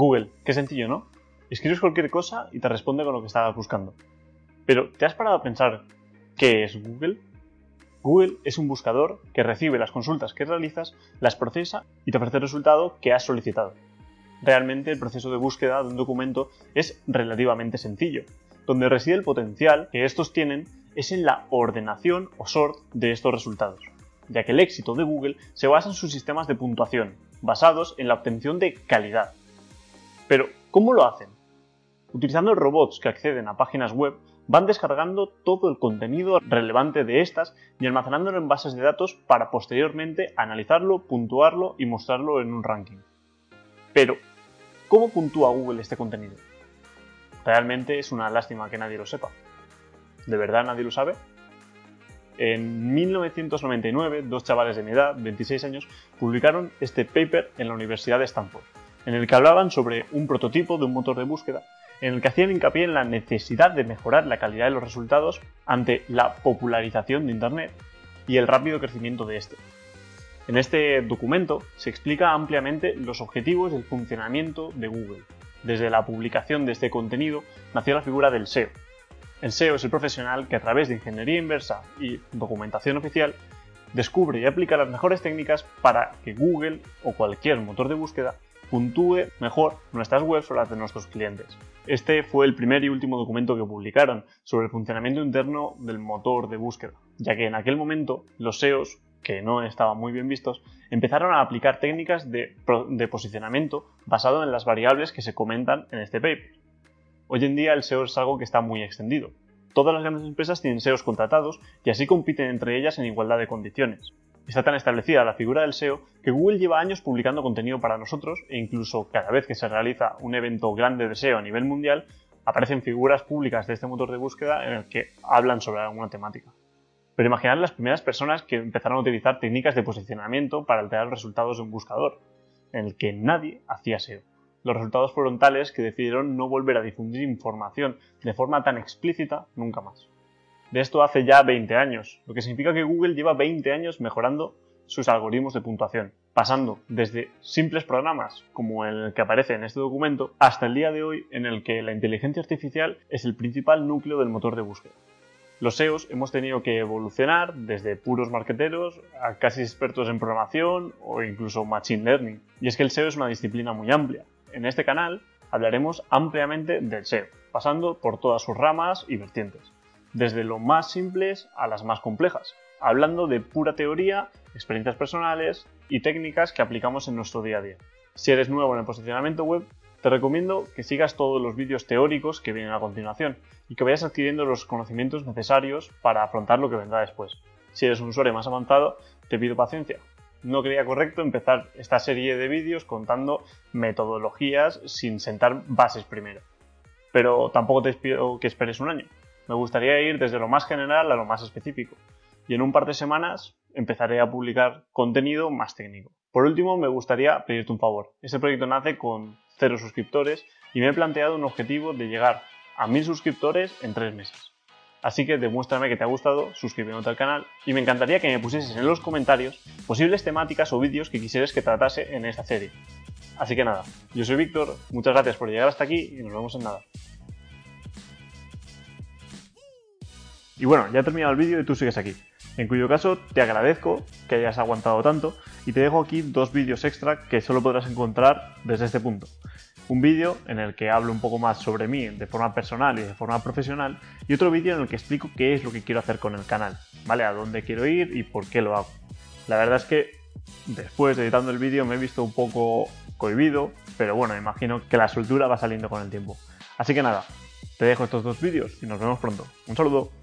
Google, qué sencillo, ¿no? Escribes cualquier cosa y te responde con lo que estabas buscando. Pero, ¿te has parado a pensar qué es Google? Google es un buscador que recibe las consultas que realizas, las procesa y te ofrece el resultado que has solicitado. Realmente el proceso de búsqueda de un documento es relativamente sencillo. Donde reside el potencial que estos tienen es en la ordenación o sort de estos resultados, ya que el éxito de Google se basa en sus sistemas de puntuación, basados en la obtención de calidad. Pero, ¿cómo lo hacen? Utilizando robots que acceden a páginas web van descargando todo el contenido relevante de estas y almacenándolo en bases de datos para posteriormente analizarlo, puntuarlo y mostrarlo en un ranking. Pero, ¿cómo puntúa Google este contenido? Realmente es una lástima que nadie lo sepa. ¿De verdad nadie lo sabe? En 1999, dos chavales de mi edad, 26 años, publicaron este paper en la Universidad de Stanford, en el que hablaban sobre un prototipo de un motor de búsqueda en el que hacían hincapié en la necesidad de mejorar la calidad de los resultados ante la popularización de Internet y el rápido crecimiento de este. En este documento se explica ampliamente los objetivos del funcionamiento de Google. Desde la publicación de este contenido nació la figura del SEO. El SEO es el profesional que a través de ingeniería inversa y documentación oficial descubre y aplica las mejores técnicas para que Google o cualquier motor de búsqueda puntúe mejor nuestras webs o las de nuestros clientes. Este fue el primer y último documento que publicaron sobre el funcionamiento interno del motor de búsqueda, ya que en aquel momento los SEOs, que no estaban muy bien vistos, empezaron a aplicar técnicas de, posicionamiento basado en las variables que se comentan en este paper. Hoy en día el SEO es algo que está muy extendido. Todas las grandes empresas tienen SEOs contratados y así compiten entre ellas en igualdad de condiciones. Está tan establecida la figura del SEO que Google lleva años publicando contenido para nosotros e incluso cada vez que se realiza un evento grande de SEO a nivel mundial, aparecen figuras públicas de este motor de búsqueda en el que hablan sobre alguna temática. Pero imaginad las primeras personas que empezaron a utilizar técnicas de posicionamiento para alterar los resultados de un buscador, en el que nadie hacía SEO. Los resultados fueron tales que decidieron no volver a difundir información de forma tan explícita nunca más de esto hace ya 20 años, lo que significa que Google lleva 20 años mejorando sus algoritmos de puntuación, pasando desde simples programas como el que aparece en este documento hasta el día de hoy en el que la inteligencia artificial es el principal núcleo del motor de búsqueda. Los SEOs hemos tenido que evolucionar desde puros marqueteros a casi expertos en programación o incluso machine learning. Y es que el SEO es una disciplina muy amplia. En este canal hablaremos ampliamente del SEO, pasando por todas sus ramas y vertientes desde lo más simples a las más complejas, hablando de pura teoría, experiencias personales y técnicas que aplicamos en nuestro día a día. Si eres nuevo en el posicionamiento web, te recomiendo que sigas todos los vídeos teóricos que vienen a continuación y que vayas adquiriendo los conocimientos necesarios para afrontar lo que vendrá después. Si eres un usuario más avanzado, te pido paciencia. No creía correcto empezar esta serie de vídeos contando metodologías sin sentar bases primero. Pero tampoco te pido que esperes un año me gustaría ir desde lo más general a lo más específico. Y en un par de semanas empezaré a publicar contenido más técnico. Por último, me gustaría pedirte un favor. Este proyecto nace con cero suscriptores y me he planteado un objetivo de llegar a mil suscriptores en tres meses. Así que demuéstrame que te ha gustado suscribiéndote al canal y me encantaría que me pusieses en los comentarios posibles temáticas o vídeos que quisieras que tratase en esta serie. Así que nada, yo soy Víctor, muchas gracias por llegar hasta aquí y nos vemos en nada. Y bueno, ya he terminado el vídeo y tú sigues aquí. En cuyo caso te agradezco que hayas aguantado tanto y te dejo aquí dos vídeos extra que solo podrás encontrar desde este punto. Un vídeo en el que hablo un poco más sobre mí de forma personal y de forma profesional y otro vídeo en el que explico qué es lo que quiero hacer con el canal, ¿vale? A dónde quiero ir y por qué lo hago. La verdad es que después de editando el vídeo me he visto un poco cohibido, pero bueno, imagino que la soltura va saliendo con el tiempo. Así que nada, te dejo estos dos vídeos y nos vemos pronto. Un saludo.